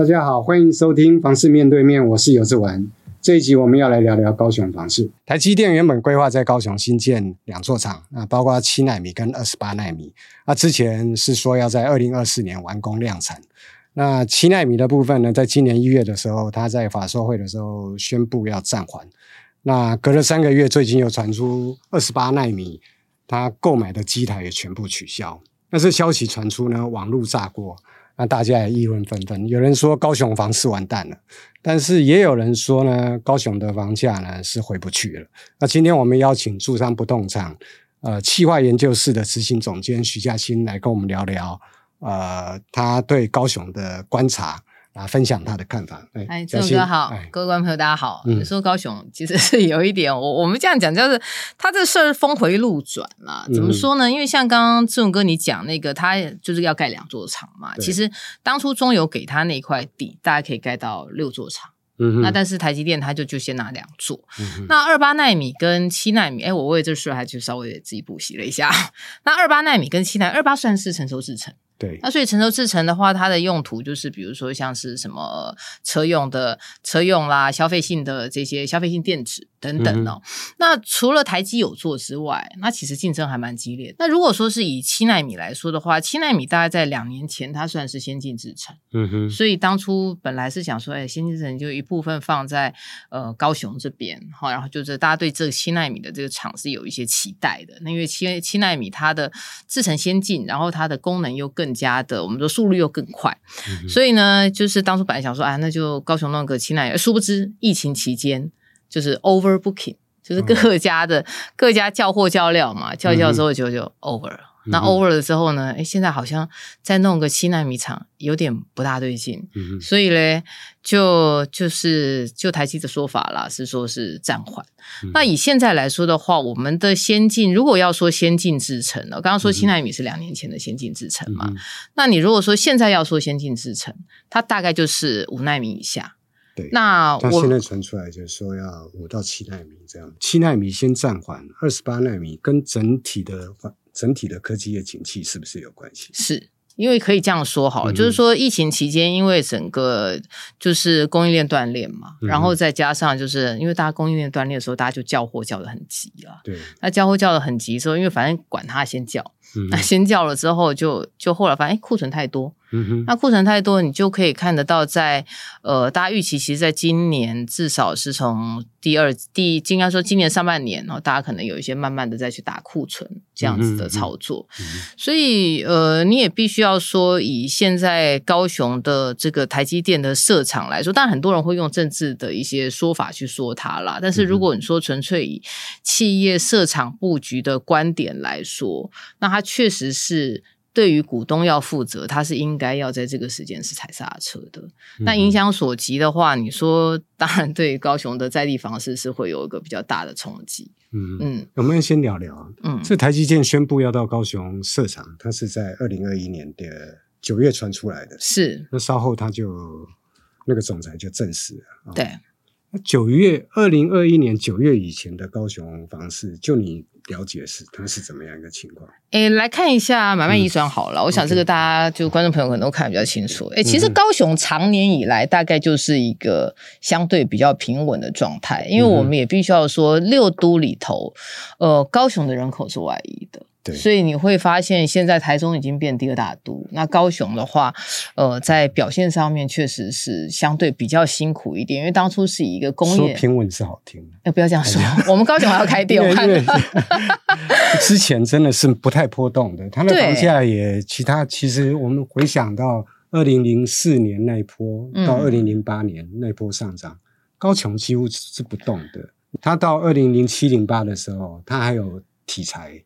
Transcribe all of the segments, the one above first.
大家好，欢迎收听房市面对面，我是游志文。这一集我们要来聊聊高雄房市。台积电原本规划在高雄新建两座厂，那包括七奈米跟二十八奈米。那之前是说要在二零二四年完工量产。那七奈米的部分呢，在今年一月的时候，他在法说会的时候宣布要暂缓。那隔了三个月，最近又传出二十八奈米，他购买的机台也全部取消。那这消息传出呢，网络炸锅。那大家也议论纷纷，有人说高雄房市完蛋了，但是也有人说呢，高雄的房价呢是回不去了。那今天我们邀请住商不动产呃企划研究室的执行总监许嘉欣来跟我们聊聊，呃，他对高雄的观察。啊，分享他的看法。哎，志勇哥好，哎、各位观众朋友大家好。你、嗯、说高雄其实是有一点，我我们这样讲就是，他这事儿峰回路转嘛。怎么说呢？嗯、因为像刚刚志勇哥你讲那个，他就是要盖两座厂嘛。其实当初中油给他那块地，大概可以盖到六座厂。嗯，那但是台积电他就就先拿两座。嗯、那二八纳米跟七纳米，哎，我为这事还就稍微自己补习了一下。那二八纳米跟七奈米，二八算是成熟制程。对，那所以成熟制程的话，它的用途就是比如说像是什么车用的车用啦，消费性的这些消费性电子等等哦。嗯、那除了台积有做之外，那其实竞争还蛮激烈。那如果说是以七纳米来说的话，七纳米大概在两年前它算是先进制程，嗯哼。所以当初本来是想说，哎，先进制程就一部分放在呃高雄这边，好，然后就是大家对这个七纳米的这个厂是有一些期待的。那因为七七纳米它的制程先进，然后它的功能又更。更加的，我们说速率又更快，嗯、所以呢，就是当初本来想说，啊，那就高雄弄个七奈米，殊不知疫情期间就是 overbooking，就是各家的、嗯、各家叫货叫料嘛，叫一叫之后就就 over 了。那 over 了之后呢？哎，现在好像再弄个七纳米厂有点不大对劲，嗯、哼所以嘞，就就是就台积的说法啦，是说是暂缓。嗯、那以现在来说的话，我们的先进如果要说先进制程了，刚刚说七纳米是两年前的先进制程嘛，嗯、那你如果说现在要说先进制程，它大概就是五纳米以下。对，那我现在传出来就是说要五到七纳米这样，七纳米先暂缓，二十八纳米跟整体的整体的科技业景气是不是有关系？是因为可以这样说好了，嗯、就是说疫情期间，因为整个就是供应链断裂嘛，嗯、然后再加上就是因为大家供应链断裂的时候，大家就叫货叫的很急了。对，那叫货叫的很急之后，因为反正管他先叫，嗯、那先叫了之后就，就就后来发现哎库存太多。那库存太多，你就可以看得到在，在呃，大家预期，其实在今年至少是从第二第，应该说今年上半年，然后大家可能有一些慢慢的再去打库存这样子的操作，嗯嗯、所以呃，你也必须要说，以现在高雄的这个台积电的设厂来说，当然很多人会用政治的一些说法去说它啦，但是如果你说纯粹以企业设厂布局的观点来说，那它确实是。对于股东要负责，他是应该要在这个时间是踩刹车的。那影响所及的话，你说当然对于高雄的在地房市是会有一个比较大的冲击。嗯嗯，我们先聊聊。嗯，这台积电宣布要到高雄设厂，它是在二零二一年的九月传出来的。是，那稍后他就那个总裁就证实了。对。九月二零二一年九月以前的高雄房市，就你了解是它是怎么样一个情况？诶，来看一下买卖遗转好了，嗯、我想这个大家就观众朋友可能都看得比较清楚。诶，其实高雄常年以来大概就是一个相对比较平稳的状态，因为我们也必须要说六都里头，呃，高雄的人口是外移的。对所以你会发现，现在台中已经变第二大都。那高雄的话，呃，在表现上面确实是相对比较辛苦一点，因为当初是以一个工业说平稳是好听，哎，不要这样说，我们高雄还要开店，我看 之前真的是不太波动的，它的房价也其他其实我们回想到二零零四年那一波到二零零八年那一波上涨，嗯、高雄几乎是不动的。它到二零零七零八的时候，它还有。题材，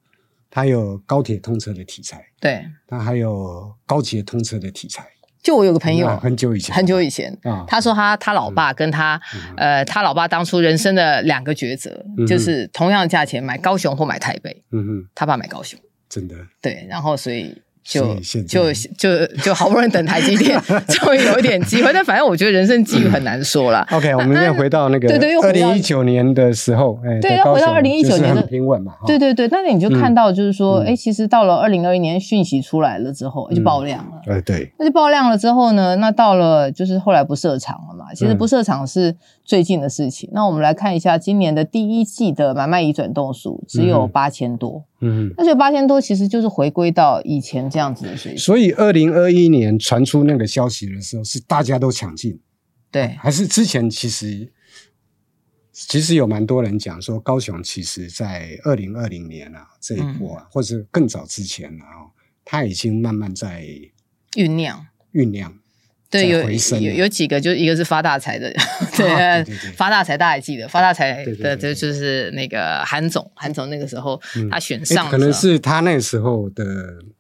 它有高铁通车的题材，对，它还有高铁通车的题材。就我有个朋友，很久以前，很久以前，啊，他说他他老爸跟他，呃，他老爸当初人生的两个抉择，就是同样的价钱买高雄或买台北，嗯哼，他爸买高雄，真的，对，然后所以。就就 就就好不容易等台积电 终于有一点机会，但反正我觉得人生机遇很难说啦。OK，我们再回到那个对 对，二零一九年的时候，哎，对，要回到二零一九年的平稳嘛。对对对，但是你就看到就是说，哎，其实到了二零二一年讯息出来了之后，就爆量了。哎，对，那就爆量了之后呢，那到了就是后来不设厂了嘛。其实不设厂是最近的事情。那我们来看一下今年的第一季的买卖移转动数只有八千多。嗯，那这八千多其实就是回归到以前这样子的水平。所以二零二一年传出那个消息的时候，是大家都抢进，对，还是之前其实其实有蛮多人讲说，高雄其实在二零二零年啊这一波啊，嗯、或者更早之前啊，他已经慢慢在酝酿。酝酿。对，有有有几个，就一个是发大财的，对，发大财大家还记得，发大财的就就是那个韩总，韩总那个时候他选上，可能是他那个时候的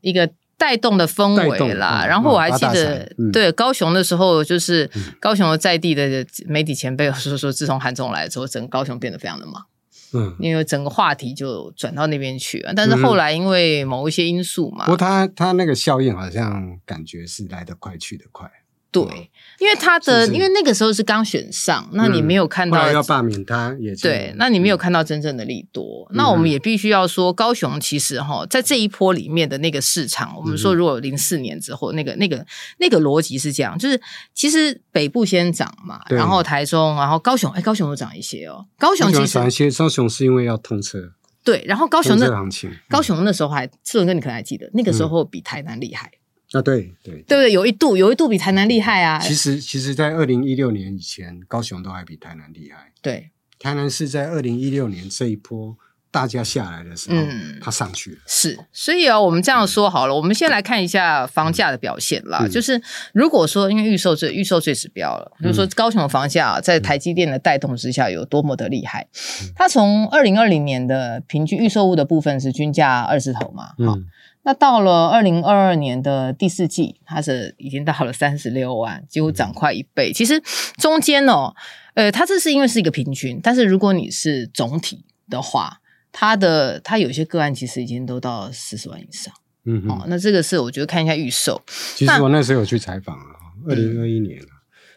一个带动的氛围啦。然后我还记得，对高雄的时候，就是高雄的在地的媒体前辈说说，自从韩总来之后，整个高雄变得非常的忙，嗯，因为整个话题就转到那边去了。但是后来因为某一些因素嘛，不过他他那个效应好像感觉是来得快去得快。对，因为他的，因为那个时候是刚选上，那你没有看到要罢免他，也对，那你没有看到真正的利多。那我们也必须要说，高雄其实哈，在这一波里面的那个市场，我们说如果零四年之后，那个那个那个逻辑是这样，就是其实北部先涨嘛，然后台中，然后高雄，哎，高雄又涨一些哦。高雄其实涨一些，高雄是因为要通车，对，然后高雄的行情，高雄那时候还，志文哥你可能还记得，那个时候比台南厉害。啊，对对对不对，有一度有一度比台南厉害啊。其实其实，在二零一六年以前，高雄都还比台南厉害。对，台南是在二零一六年这一波大家下来的时候，嗯，它上去了。是，所以啊，我们这样说好了，我们先来看一下房价的表现啦。就是如果说，因为预售最预售最指标了，就是说高雄的房价在台积电的带动之下有多么的厉害。它从二零二零年的平均预售物的部分是均价二十头嘛，嗯。那到了二零二二年的第四季，它是已经到了三十六万，几乎涨快一倍。其实中间哦，呃，它这是因为是一个平均，但是如果你是总体的话，它的它有些个案其实已经都到四十万以上。嗯哼，哦，那这个是我觉得看一下预售。其实我那时候有去采访啊，二零二一年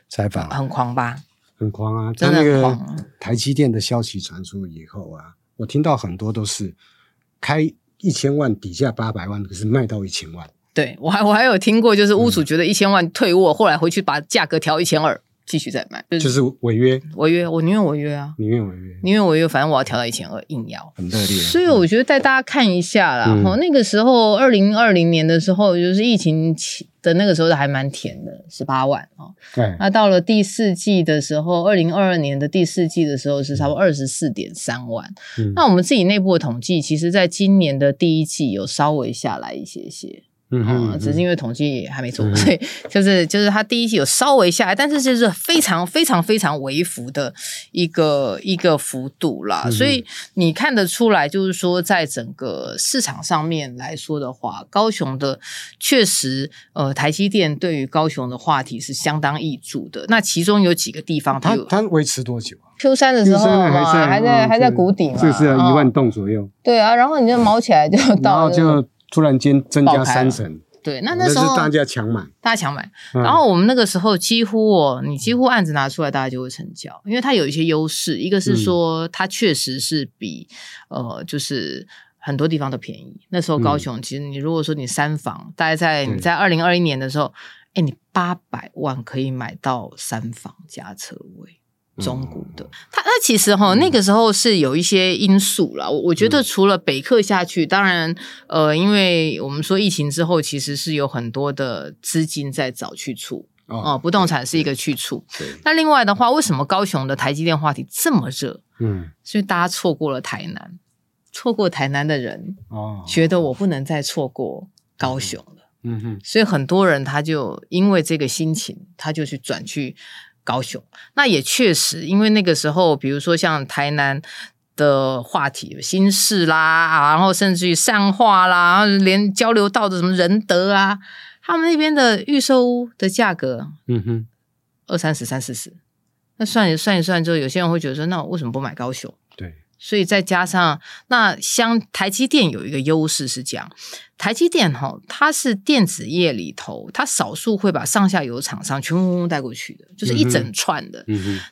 采访，很狂吧？很狂啊！在那个台积电的消息传出以后啊，我听到很多都是开。一千万底价八百万，可是卖到一千万。对，我还我还有听过，就是屋主觉得一千万退货，嗯、后来回去把价格调一千二，继续再卖，就是、就是违约，违约，我宁愿违约啊，宁愿违约，宁愿违约，反正我要调到一千二，硬要，很热烈。所以我觉得带大家看一下啦，哈、嗯，那个时候二零二零年的时候，就是疫情起。的那个时候还蛮甜的，十八万哦。对，那到了第四季的时候，二零二二年的第四季的时候是差不多二十四点三万。嗯，那我们自己内部的统计，其实在今年的第一季有稍微下来一些些。嗯嗯，只是因为统计也还没做，嗯、所以就是就是它第一季有稍微下来，但是就是非常非常非常微幅的一个一个幅度啦。嗯、所以你看得出来，就是说在整个市场上面来说的话，高雄的确实呃，台积电对于高雄的话题是相当易注的。那其中有几个地方它，它它维持多久啊？Q 三的时候还在还在、嗯、还在谷底嘛，就是一万栋左右。对啊，然后你就毛起来就到了就。突然间增加三成，对，那那时候大家抢买，大家抢买。嗯、然后我们那个时候几乎哦，你几乎案子拿出来，大家就会成交，因为它有一些优势。一个是说，它确实是比、嗯、呃，就是很多地方都便宜。那时候高雄，其实你如果说你三房，大概在你在二零二一年的时候，哎对，你八百万可以买到三房加车位。中古的，它那其实哈那个时候是有一些因素啦。我我觉得除了北客下去，当然呃，因为我们说疫情之后，其实是有很多的资金在找去处哦，不动产是一个去处。那另外的话，为什么高雄的台积电话题这么热？嗯，所以大家错过了台南，错过台南的人哦，觉得我不能再错过高雄了。嗯哼，所以很多人他就因为这个心情，他就去转去。高雄，那也确实，因为那个时候，比如说像台南的话题，新市啦，然后甚至于善化啦，然后连交流道的什么仁德啊，他们那边的预售屋的价格，嗯哼，二三十、三四十，那算一算一算之后，有些人会觉得说，那我为什么不买高雄？对。所以再加上那像台积电有一个优势是这样，台积电哈，它是电子业里头，它少数会把上下游厂商全部带过去的，就是一整串的。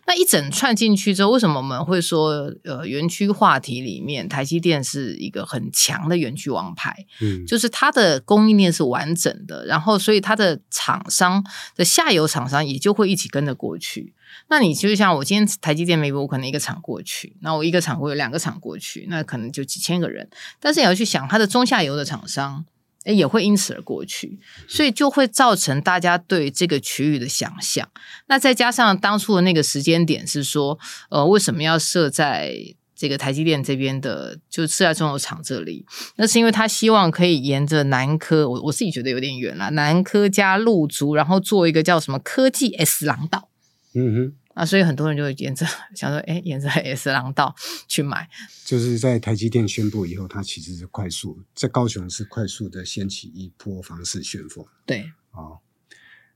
那一整串进去之后，为什么我们会说呃园区话题里面台积电是一个很强的园区王牌？嗯，就是它的供应链是完整的，然后所以它的厂商的下游厂商也就会一起跟着过去。那你就像我今天台积电没我可能一个厂过去，那我一个厂会有两个厂过去，那可能就几千个人。但是你要去想，它的中下游的厂商，诶，也会因此而过去，所以就会造成大家对这个区域的想象。那再加上当初的那个时间点是说，呃，为什么要设在这个台积电这边的，就设在中油厂这里？那是因为他希望可以沿着南科，我我自己觉得有点远了，南科加陆竹，然后做一个叫什么科技 S 廊道。嗯哼，啊，所以很多人就会沿着想说，哎，沿着 S 廊道 去买。就是在台积电宣布以后，它其实是快速在高雄是快速的掀起一波房市旋风。对，哦，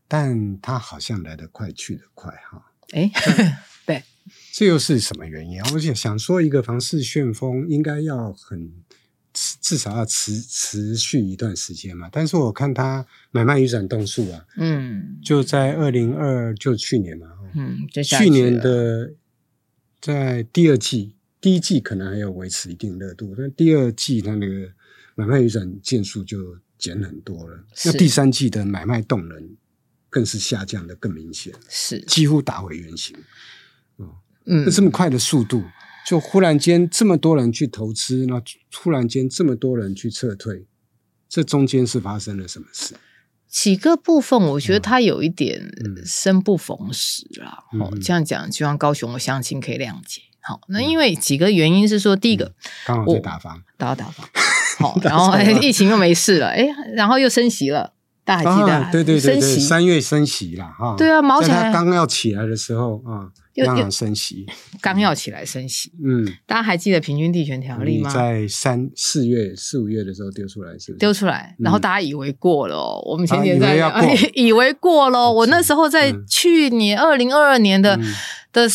但它好像来得快去得快哈。哎，对，这又是什么原因啊？我想说，一个房市旋风应该要很至少要持持续一段时间嘛。但是我看它买卖移转栋数啊，嗯，就在二零二就去年嘛。嗯，去去年的在第二季，第一季可能还要维持一定热度，但第二季它那个买卖移转件数就减很多了。那第三季的买卖动能更是下降的更明显，是几乎打回原形。哦、嗯，那这么快的速度，就忽然间这么多人去投资，那突然间这么多人去撤退，这中间是发生了什么事？几个部分，我觉得它有一点生不逢时啦。嗯、哦，这样讲，希望高雄的乡亲可以谅解。好，那因为几个原因是说，第一个，嗯、刚好在打房，打到打房，好，然后 疫情又没事了，哎，然后又升息了，大家还记得？啊、对对对对，三月升息了哈。对啊，毛起来刚要起来的时候啊。央行升息，刚要起来升息。嗯，大家还记得平均地权条例吗？在三四月、四五月的时候丢出来，是不是？丢出来，然后大家以为过了哦。我们前年在 以为过了。我那时候在去年二零二二年的的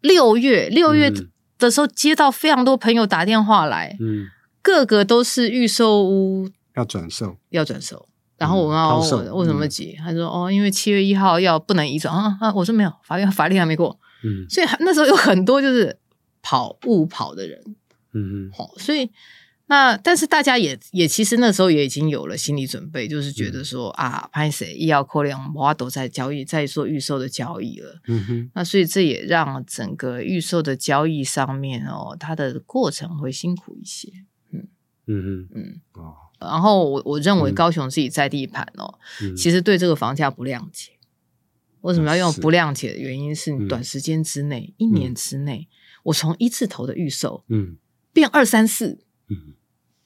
六月六月的时候，接到非常多朋友打电话来，嗯，个个都是预售屋要转售，要转售。然后我问我为什么急？他说哦，因为七月一号要不能移转啊啊！我说没有，法律法律还没过。嗯，所以那时候有很多就是跑误跑的人，嗯嗯，好，所以那但是大家也也其实那时候也已经有了心理准备，就是觉得说、嗯、啊，潘谁医药扣量，我都在交易，在做预售的交易了，嗯哼，那所以这也让整个预售的交易上面哦，它的过程会辛苦一些，嗯。嗯嗯嗯。哦，然后我我认为高雄自己在地盘哦，嗯、其实对这个房价不谅解。为什么要用不谅解的原因是你短时间之内，嗯、一年之内，我从一字头的预售，嗯，变二三四，嗯，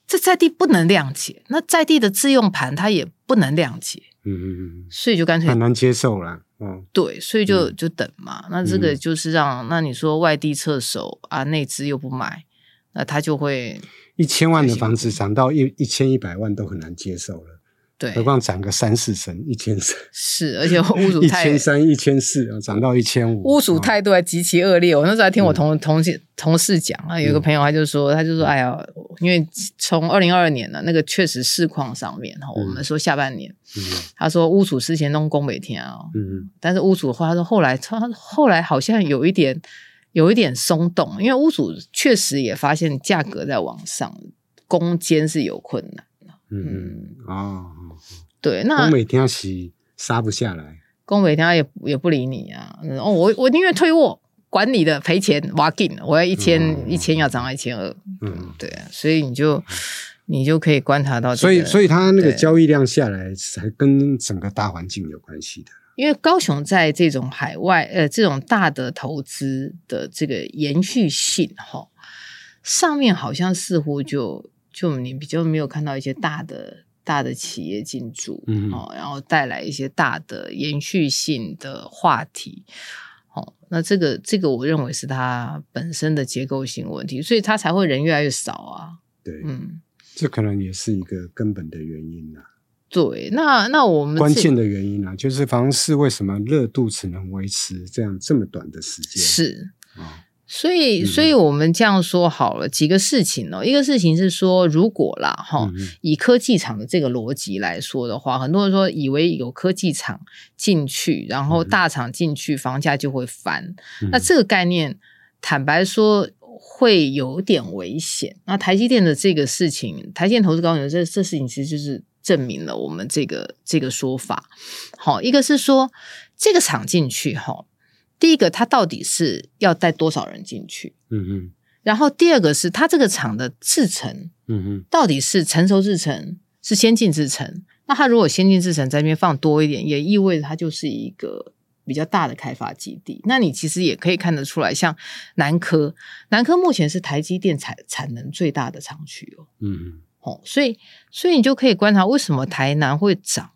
这在地不能谅解，那在地的自用盘它也不能谅解，嗯嗯嗯，所以就干脆很难接受了，嗯，对，所以就就等嘛，那这个就是让那你说外地撤手啊，内资又不买，那他就会一千万的房子涨到一一千一百万都很难接受了。对，何况涨个三四成，一千三。是，而且屋主一千三、一千四啊，涨到一千五，屋主态度还极其恶劣。我那时候还听我同、嗯、同事同事讲啊，有一个朋友他就说，嗯、他就说，哎呀，因为从二零二二年呢，那个确实市况上面哈，我们说下半年，嗯、他说屋主之前弄工每天啊，嗯，但是屋主的话，他说后来他后来好像有一点有一点松动，因为屋主确实也发现价格在往上，攻坚是有困难。嗯哦，对，那工每天要洗杀不下来，工每天也也不理你啊。哦，我我宁愿退货，管你的赔钱，我要紧，我要一千、嗯、一千要涨到一千二。嗯，对啊，所以你就你就可以观察到、这个，所以所以它那个交易量下来，才跟整个大环境有关系的。因为高雄在这种海外呃这种大的投资的这个延续性哈，上面好像似乎就。就你比较没有看到一些大的大的企业进驻，嗯，哦，然后带来一些大的延续性的话题，哦，那这个这个我认为是它本身的结构性问题，所以它才会人越来越少啊。对，嗯，这可能也是一个根本的原因啊。对，那那我们关键的原因啊，就是房市为什么热度只能维持这样这么短的时间？是啊。哦所以，所以我们这样说好了，几个事情哦。一个事情是说，如果啦，哈，以科技厂的这个逻辑来说的话，很多人说以为有科技厂进去，然后大厂进去，房价就会翻。那这个概念，坦白说会有点危险。那台积电的这个事情，台积电投资高雄，这这事情其实就是证明了我们这个这个说法。好，一个是说这个厂进去，哈。第一个，它到底是要带多少人进去？嗯嗯。然后第二个是它这个厂的制程，嗯嗯，到底是成熟制程，是先进制程？那它如果先进制程在那边放多一点，也意味着它就是一个比较大的开发基地。那你其实也可以看得出来，像南科，南科目前是台积电产产能最大的厂区哦。嗯哼。哦，所以所以你就可以观察为什么台南会涨？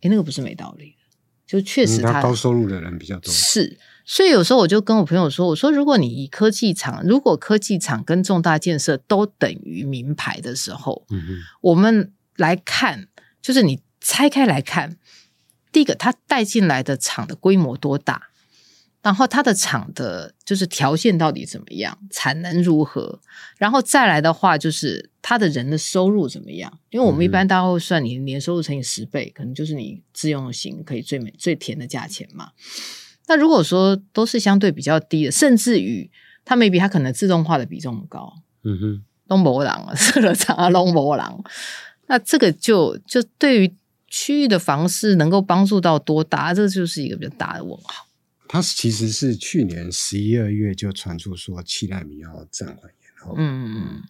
诶，那个不是没道理的，就确实它，它高收入的人比较多。是。所以有时候我就跟我朋友说：“我说，如果你以科技厂，如果科技厂跟重大建设都等于名牌的时候，嗯哼，我们来看，就是你拆开来看，第一个，它带进来的厂的规模多大，然后它的厂的就是条件到底怎么样，产能如何，然后再来的话，就是他的人的收入怎么样？因为我们一般大家会算你年收入乘以十倍，可能就是你自用型可以最美最甜的价钱嘛。”那如果说都是相对比较低的，甚至于它 maybe 它可能自动化的比重高，嗯哼，龙博朗啊，设了厂啊，龙博朗，那这个就就对于区域的房市能够帮助到多大？这就是一个比较大的问号。它其实是去年十一二月就传出说七纳米要暂缓延后，嗯嗯嗯，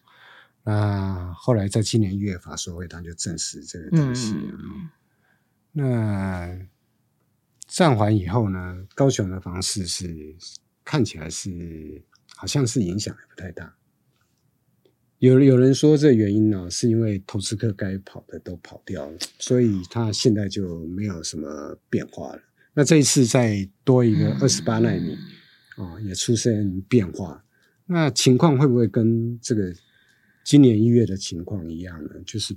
那后来在今年一月法说会，他就证实这个东西，嗯、那。暂缓以后呢，高雄的房市是看起来是好像是影响也不太大。有有人说这原因呢，是因为投资客该跑的都跑掉了，所以他现在就没有什么变化了。那这一次再多一个二十八纳米，哦，也出现变化。那情况会不会跟这个今年一月的情况一样呢？就是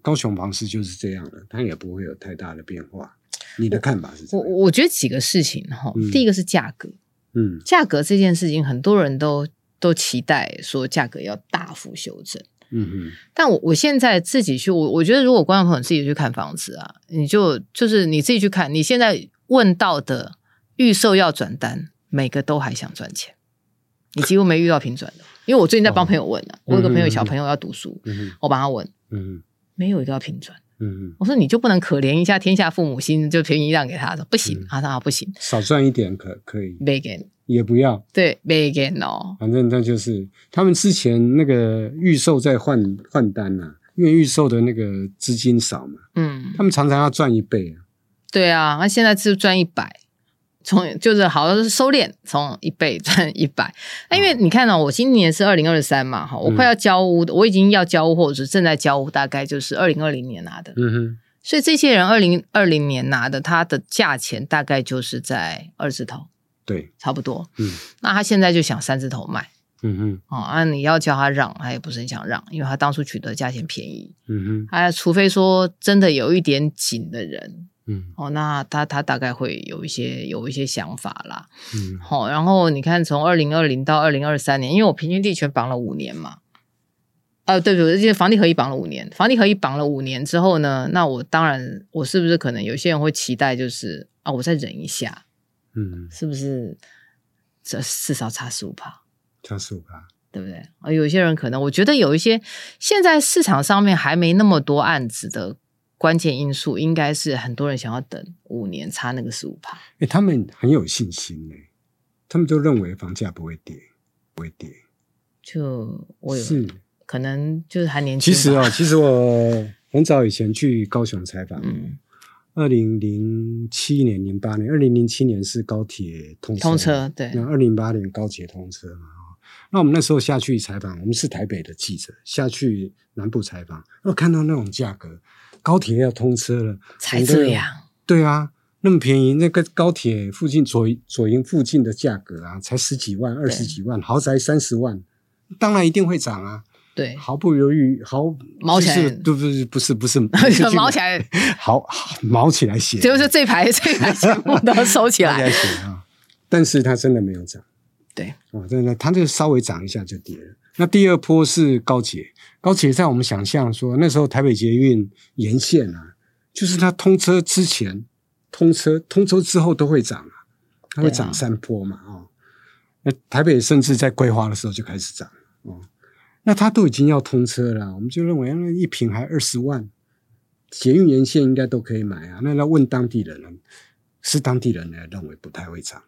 高雄房市就是这样了，它也不会有太大的变化。你的看法是什么？我我觉得几个事情哈，嗯、第一个是价格，嗯，价格这件事情很多人都都期待说价格要大幅修正，嗯哼，但我我现在自己去，我我觉得如果观众朋友自己去看房子啊，你就就是你自己去看，你现在问到的预售要转单，每个都还想赚钱，你几乎没遇到平转的，因为我最近在帮朋友问啊，哦、我有个朋友小朋友要读书，我帮他问，嗯哼，没有一个要平转。嗯，我说你就不能可怜一下天下父母心，就便宜让给他？说不行，他说啊不行，少赚一点可可以，没给也不要，对，没给哦。反正那就是他们之前那个预售在换换单呐，因为预售的那个资金少嘛，嗯，他们常常要赚一倍啊。对啊，那现在是赚一百。从就是好像是收敛，从一倍 赚一百。那因为你看到、哦、我今年是二零二三嘛，哈，我快要交屋的，嗯、我已经要交屋或者是正在交屋，大概就是二零二零年拿的。嗯哼。所以这些人二零二零年拿的，他的价钱大概就是在二字头，对，差不多。嗯。那他现在就想三字头卖。嗯哼。哦，啊，你要叫他让，他也不是很想让，因为他当初取得价钱便宜。嗯哼。哎，除非说真的有一点紧的人。嗯，哦，那他他大概会有一些有一些想法啦，嗯，好、哦，然后你看从二零二零到二零二三年，因为我平均地权绑了五年嘛，呃，对不对？因为房地合一绑了五年，房地合一绑了五年之后呢，那我当然我是不是可能有些人会期待就是啊，我再忍一下，嗯，是不是？这至少差十五趴，差十五趴，对不对？啊，有些人可能我觉得有一些现在市场上面还没那么多案子的。关键因素应该是很多人想要等五年，差那个十五趴。哎，他们很有信心哎，他们就认为房价不会跌，不会跌。就我有是可能就是还年轻。其实哦，其实我很早以前去高雄采访，二零零七年、零八年，二零零七年是高铁通车，通车对，那二零零八年高铁通车嘛。那我们那时候下去采访，我们是台北的记者下去南部采访，我看到那种价格。高铁要通车了，才这样。对啊，那么便宜，那个高铁附近左左营附近的价格啊，才十几万、二十几万，豪宅三十万，当然一定会涨啊。对，毫不犹豫，毫毛起来，对不是不是不是，毛起来，好毛起来写，就是这排 这排全部都收起来写。啊，但是它真的没有涨。对，哦，真的，它就稍微涨一下就跌了。那第二波是高捷，高铁在我们想象说，那时候台北捷运沿线啊，就是它通车之前。通车通车之后都会涨啊，它会涨三波嘛啊、哦。那台北甚至在规划的时候就开始涨哦。那它都已经要通车了，我们就认为那一坪还二十万，捷运沿线应该都可以买啊。那要问当地人，是当地人呢认为不太会涨，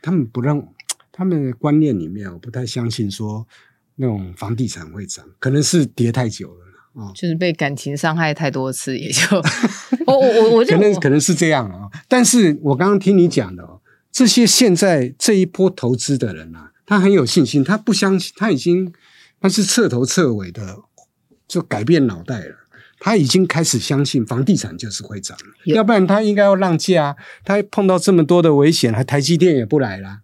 他们不让他们的观念里面，我不太相信说那种房地产会涨，可能是跌太久了。哦，就是被感情伤害太多次，也就 我我我我可能可能是这样啊。但是我刚刚听你讲的哦，这些现在这一波投资的人啊，他很有信心，他不相信，他已经他是彻头彻尾的就改变脑袋了，他已经开始相信房地产就是会涨了，要不然他应该要让价。他碰到这么多的危险，还台积电也不来了，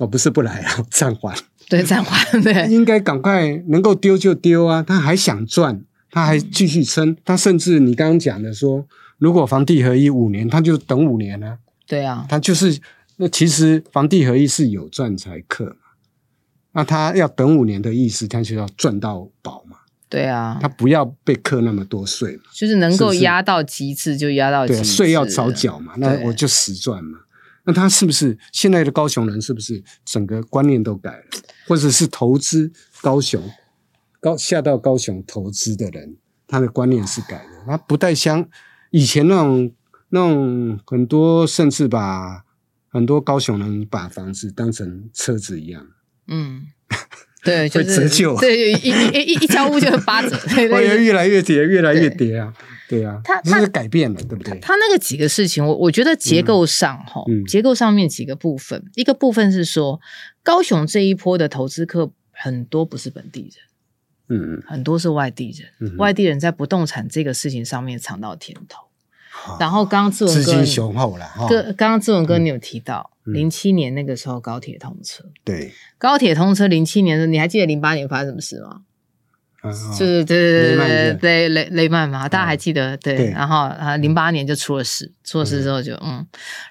哦，不是不来了，暂缓。对，暂缓。对，应该赶快能够丢就丢啊！他还想赚，他还继续撑。他甚至你刚刚讲的说，如果房地合一五年，他就等五年啊。对啊，他就是那其实房地合一是有赚才克嘛。那他要等五年的意思，他就要赚到宝嘛。对啊，他不要被克那么多税嘛。就是能够压到极致就压到极致。对，税要早缴嘛，那我就实赚嘛。那他是不是现在的高雄人？是不是整个观念都改了？或者是投资高雄高下到高雄投资的人，他的观念是改了。他不太像以前那种那种很多，甚至把很多高雄人把房子当成车子一样。嗯，对，就是、会折旧，对，一一一一交屋就是八折，会越来越跌，越来越跌啊。对。啊，它它是改变了，对不对？它那个几个事情，我我觉得结构上哈、结构上面几个部分，一个部分是说，高雄这一波的投资客很多不是本地人，嗯，很多是外地人，嗯、外地人在不动产这个事情上面尝到甜头。嗯、然后刚刚志文哥，资金雄厚了，哥，刚刚志文哥你有提到，零、嗯、七年那个时候高铁通车，对，高铁通车零七年的时候，你还记得零八年发生什么事吗？是，对对对对雷雷曼嘛，大家还记得？对，对然后啊，零八年就出了事，出了事之后就嗯，嗯，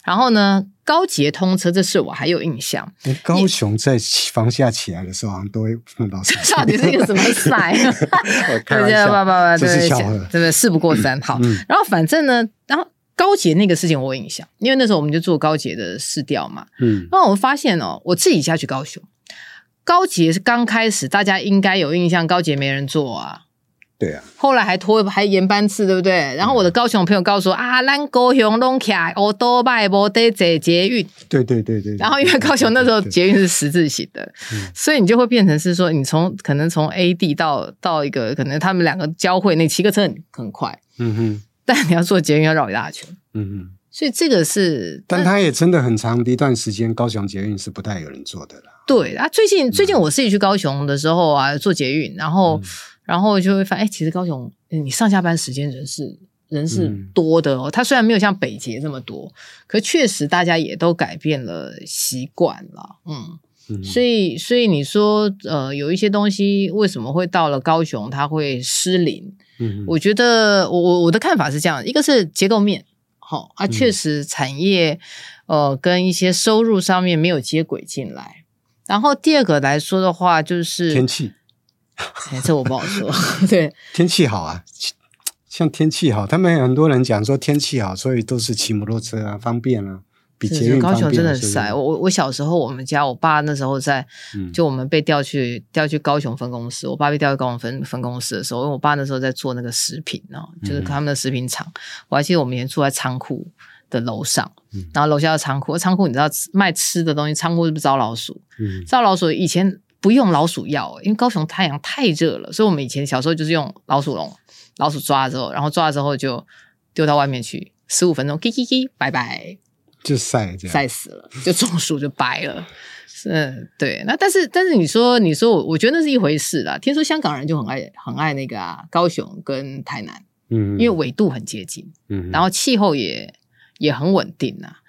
然后呢，高捷通车这事我还有印象。高雄在房价起来的时候，好像都会碰到事。到底是一个什么 赛？开玩笑，这是巧合，对对，事不过三。好，嗯、然后反正呢，然后高捷那个事情我有印象，因为那时候我们就做高捷的市调嘛。嗯，然后我发现哦，我自己下去高雄。高捷是刚开始，大家应该有印象，高捷没人做啊。对啊。后来还拖还延班次，对不对？然后我的高雄朋友告诉我、嗯、啊，咱高雄拢起来，我多拜不得坐捷运。对对对对。然后因为高雄那时候捷运是十字形的，对对对对，所以你就会变成是说，你从可能从 A 地到到一个可能他们两个交汇，那骑个车很很快。嗯哼。但你要坐捷运要绕一大圈。嗯哼。所以这个是，但它也真的很长的一段时间，高雄捷运是不太有人坐的了。对啊，最近最近我自己去高雄的时候啊，坐捷运，然后、嗯、然后就会发现，哎，其实高雄你上下班时间人是人是多的哦。它虽然没有像北捷这么多，可确实大家也都改变了习惯了。嗯，嗯所以所以你说呃，有一些东西为什么会到了高雄它会失灵？嗯，我觉得我我我的看法是这样，一个是结构面。好、哦、啊，确实产业、嗯、呃跟一些收入上面没有接轨进来。然后第二个来说的话，就是天气，哎，这我不好说。对，天气好啊，像天气好，他们很多人讲说天气好，所以都是骑摩托车啊，方便啊。是高雄真的很晒，我我小时候我们家我爸那时候在，嗯、就我们被调去调去高雄分公司，我爸被调去高雄分分公司的时候，因为我爸那时候在做那个食品哦，就是他们的食品厂，嗯，我还记得我们以前住在仓库的楼上，嗯，然后楼下的仓库，仓库你知道卖吃的东西，仓库是不是招老鼠？嗯，招老鼠以前不用老鼠药，因为高雄太阳太热了，所以我们以前小时候就是用老鼠笼，老鼠抓了之后，然后抓了之后就丢到外面去，十五分钟，叽叽叽，拜拜。就晒这样，晒死了，就中暑就白了。嗯，对。那但是但是你说你说我我觉得那是一回事啦。听说香港人就很爱很爱那个啊，高雄跟台南，嗯，因为纬度很接近，嗯，然后气候也也很稳定啊。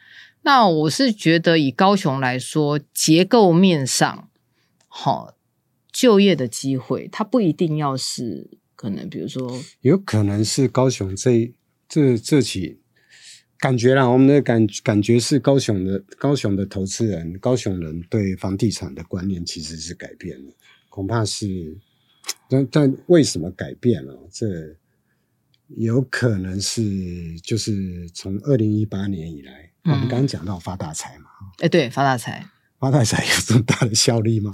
那我是觉得以高雄来说，结构面上，好就业的机会，它不一定要是可能，比如说，有可能是高雄这这这起感觉啦，我们的感感觉是高雄的高雄的投资人，高雄人对房地产的观念其实是改变了，恐怕是，但但为什么改变了？这有可能是就是从二零一八年以来。我们刚刚讲到发大财嘛，哎、嗯，对，发大财，发大财有这么大的效力吗？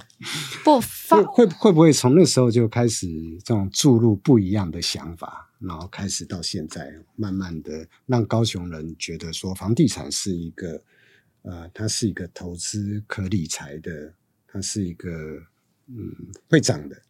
不发会会会不会从那时候就开始这种注入不一样的想法，然后开始到现在，慢慢的让高雄人觉得说房地产是一个，呃，它是一个投资可理财的，它是一个嗯会涨的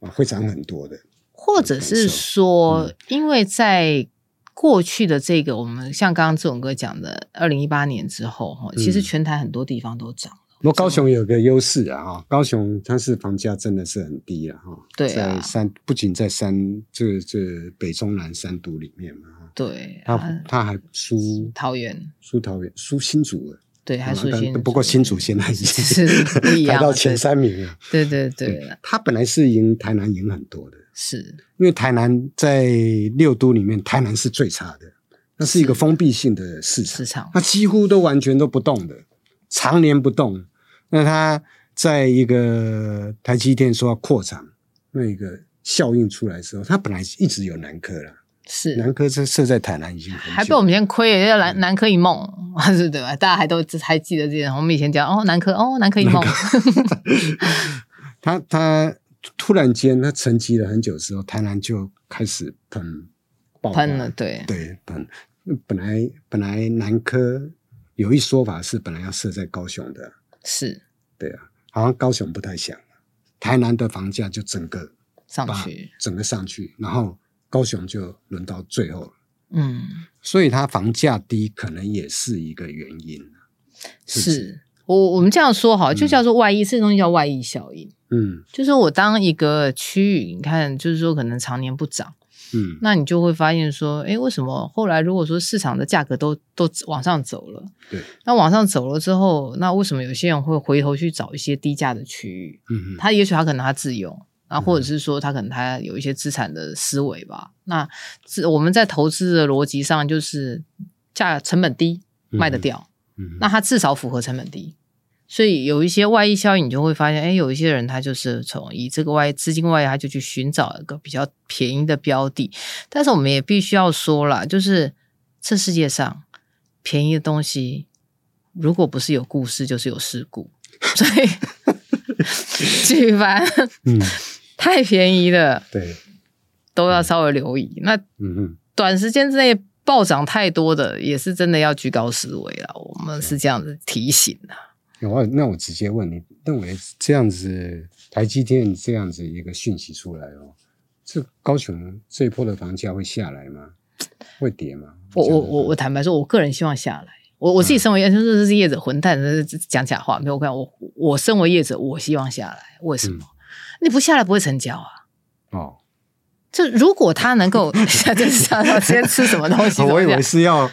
啊，会涨很多的，或者是说，嗯、因为在。过去的这个，我们像刚刚志勇哥讲的，二零一八年之后，哈，其实全台很多地方都涨了。那、嗯、高雄有个优势啊，哈，高雄它是房价真的是很低了，哈。对啊。在三，不仅在三，这这北中南三都里面嘛，对。它它还输桃园，输桃园，输新竹了。对，还输新竹。不过新竹现在已经是排到前三名了。对对对。它本来是赢台南赢很多的。是因为台南在六都里面，台南是最差的，那是一个封闭性的市场，市场它几乎都完全都不动的，常年不动。那它在一个台积电说要扩厂，那一个效应出来的时候，它本来一直有南科了，是南科是设在台南已经还被我们先亏了，要南南科一梦，是对吧？大家还都还记得这样，我们以前讲哦南科哦南科一梦，他 他。突然间，它沉寂了很久之后，台南就开始喷爆喷了，对。对喷。本来本来南科有一说法是本来要设在高雄的，是，对啊，好像高雄不太想，台南的房价就整个上去，整个上去，然后高雄就轮到最后了，嗯，所以它房价低可能也是一个原因，是我我们这样说好，就叫做外溢，嗯、这东西叫外溢效应。嗯，就是我当一个区域，你看，就是说可能常年不涨，嗯，那你就会发现说，哎，为什么后来如果说市场的价格都都往上走了，对，那往上走了之后，那为什么有些人会回头去找一些低价的区域？嗯，他也许他可能他自用，啊，或者是说他可能他有一些资产的思维吧。嗯、那我们在投资的逻辑上，就是价成本低卖得掉，嗯，那它至少符合成本低。所以有一些外溢效应，你就会发现，哎，有一些人他就是从以这个外资金外溢，他就去寻找一个比较便宜的标的。但是我们也必须要说了，就是这世界上便宜的东西，如果不是有故事，就是有事故。所以举凡嗯 太便宜的，对，都要稍微留意。那嗯嗯，短时间之内暴涨太多的，也是真的要居高思维了。我们是这样子提醒的。我那我直接问你，认为这样子台积电这样子一个讯息出来哦，这高雄这一波的房价会下来吗？会跌吗？我我我我坦白说，我个人希望下来。我我自己身为业者，说这是业者混蛋，讲假话没有关系。我我身为业者，我希望下来。为什么？嗯、你不下来不会成交啊？哦，就如果他能够 下这上先吃什么东西？我以为是要。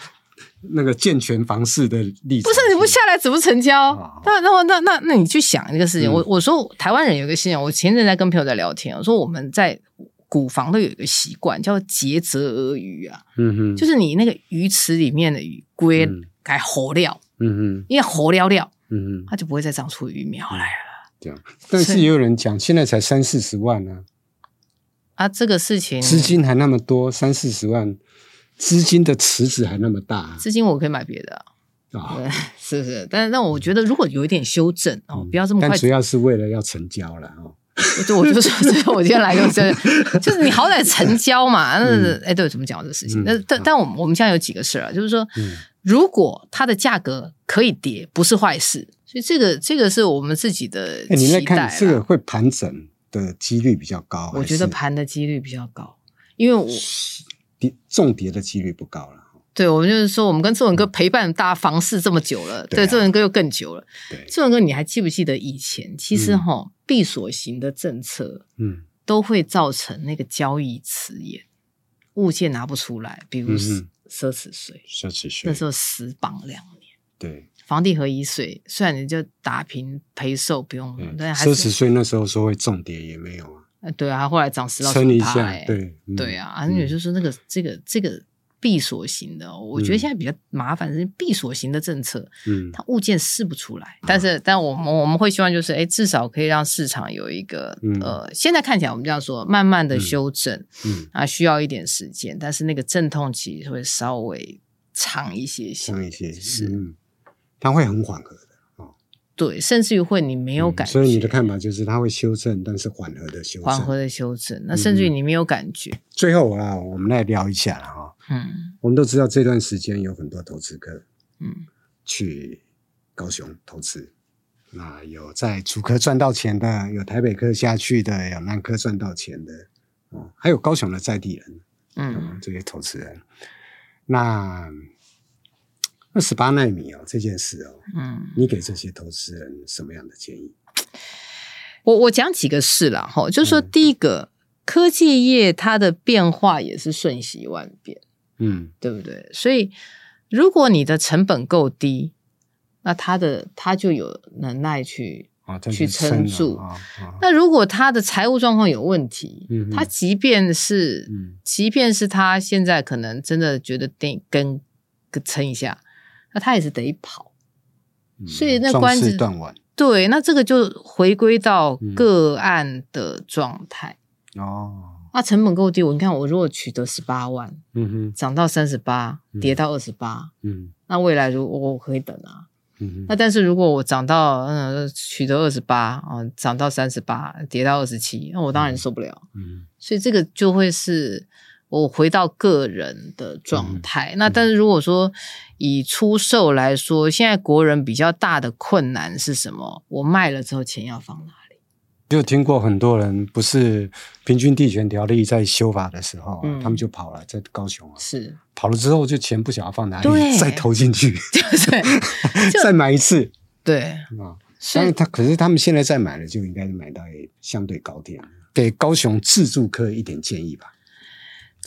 那个健全房市的例子，不是你不下来怎么成交？哦、那那那那那你去想一个事情，嗯、我我说台湾人有一个信仰，我前阵在跟朋友在聊天，我说我们在古房都有一个习惯叫竭泽而渔啊，嗯哼，就是你那个鱼池里面的鱼龟该活料，嗯哼，因为活料料，嗯哼，它就不会再长出鱼苗来了。这样，但是也有人讲，现在才三四十万呢，啊，啊，这个事情。资金还那么多，三四十万。资金的池子还那么大，资金我可以买别的啊，哦、是不是？但是，但我觉得如果有一点修正哦，嗯、不要这么快。但主要是为了要成交了哦。就我就说，我今天来就是，就是你好歹成交嘛。那哎、嗯，对，怎么讲这个事情？那、嗯、但但我们我们现在有几个事儿啊，就是说，嗯、如果它的价格可以跌，不是坏事。所以这个这个是我们自己的期待。你在看这个会盘整的几率比较高，我觉得盘的几率比较高，因为我。跌重跌的几率不高了。对，我们就是说，我们跟志文哥陪伴大家房市这么久了，嗯、对志文哥又更久了。对，志文哥，你还记不记得以前？其实哈，闭锁型的政策，嗯，都会造成那个交易迟延，物件拿不出来。比如奢侈税，奢侈税那时候死绑两年。对，房地合一税虽然你就打平赔售不用，但奢侈税那时候说会重跌也没有啊。呃，对啊，后来涨十到撑一下，对对啊，而且就是那个这个这个。闭锁型的，我觉得现在比较麻烦是闭锁型的政策，嗯，它物件试不出来。但是，但我们我们会希望就是，哎，至少可以让市场有一个，呃，现在看起来我们这样说，慢慢的修正，嗯，啊，需要一点时间，但是那个阵痛期会稍微长一些些，长一些，是，它会很缓和。对，甚至于会你没有感觉，嗯，所以你的看法就是它会修正，但是缓和的修正，缓和的修正。那甚至于你没有感觉。嗯、最后啊，我们来聊一下了哈。嗯，我们都知道这段时间有很多投资客，嗯，去高雄投资。那有在竹科赚到钱的，有台北科下去的，有南科赚到钱的，哦，还有高雄的在地人，嗯，嗯，这些投资人。那二十八纳米哦，这件事哦，嗯，你给这些投资人什么样的建议？我我讲几个事了哈，就是说，第一个，嗯、科技业它的变化也是瞬息万变，嗯，对不对？所以，如果你的成本够低，那它的它就有能耐去、啊、去撑住。啊啊、那如果他的财务状况有问题，嗯哼，它即便是，嗯、即便是他现在可能真的觉得得跟撑一下。那他也是得跑，嗯、所以那关子断腕。对，那这个就回归到个案的状态、嗯、哦。那成本够低，我你看，我如果取得十八万，嗯哼，涨到三十八，跌到二十八，嗯，那未来如果我可以等啊，嗯哼，那但是如果我涨到嗯取得二十八，啊，涨到三十八，跌到二十七，那我当然受不了，嗯，所以这个就会是。我回到个人的状态，嗯、那但是如果说以出售来说，现在国人比较大的困难是什么？我卖了之后钱要放哪里？就听过很多人不是平均地权条例在修法的时候，嗯、他们就跑了，在高雄啊，是。跑了之后就钱不晓得放哪里，再投进去，对 再买一次，对。啊，但是他可是他们现在再买了，就应该买到相对高点，给高雄自助客一点建议吧。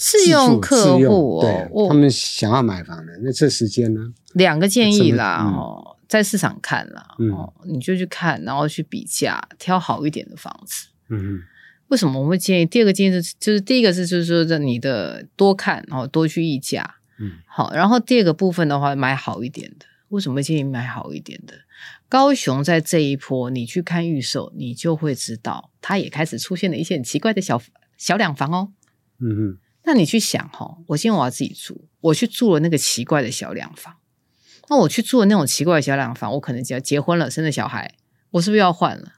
自用客户，对，我他们想要买房的，那这时间呢？两个建议啦，哦，在市场看啦，哦，你就去看，然后去比价，挑好一点的房子。嗯，为什么我会建议？第二个建议是，就是第一个是，就是说，的你的多看，然后多去议价。嗯，好，然后第二个部分的话，买好一点的。为什么会建议买好一点的？高雄在这一波，你去看预售，你就会知道，它也开始出现了一些很奇怪的小小两房哦。嗯嗯。那你去想哈，我今天我要自己住，我去住了那个奇怪的小两房，那我去住了那种奇怪的小两房，我可能只要结婚了，生了小孩，我是不是要换了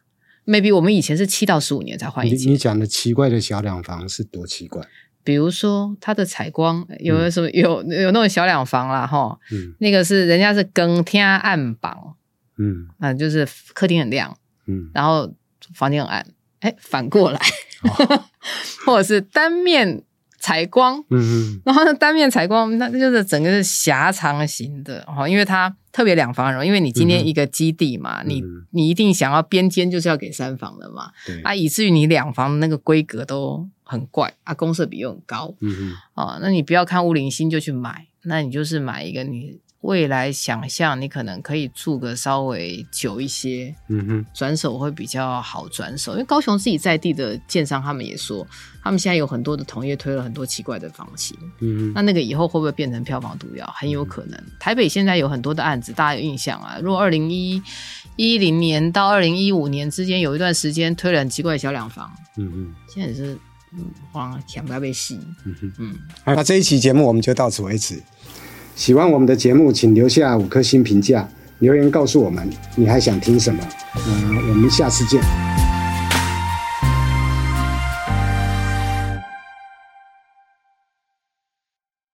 ？Maybe 我们以前是七到十五年才换一次。你讲的奇怪的小两房是多奇怪？比如说它的采光有的什么、嗯、有有那种小两房啦哈，嗯，那个是人家是更天暗房，嗯，啊就是客厅很亮，嗯，然后房间很暗，哎，反过来，哦、或者是单面。采光，嗯嗯，然后呢，单面采光，那就是整个是狭长型的哈，因为它特别两房容，因为你今天一个基地嘛，嗯、你你一定想要边间就是要给三房的嘛，对。啊，以至于你两房的那个规格都很怪啊，公设比又很高，嗯嗯，啊，那你不要看屋龄新就去买，那你就是买一个你。未来想象你可能可以住个稍微久一些，嗯哼，转手会比较好转手，因为高雄自己在地的建商他们也说，他们现在有很多的同业推了很多奇怪的房型，嗯哼，那那个以后会不会变成票房毒药？很有可能。嗯、台北现在有很多的案子，大家有印象啊？如果二零一一零年到二零一五年之间有一段时间推了很奇怪的小两房，嗯嗯哼，现在也是嗯，哇，抢不要被吸，嗯哼。嗯，好，那这一期节目我们就到此为止。喜欢我们的节目，请留下五颗星评价，留言告诉我们你还想听什么。嗯，我们下次见。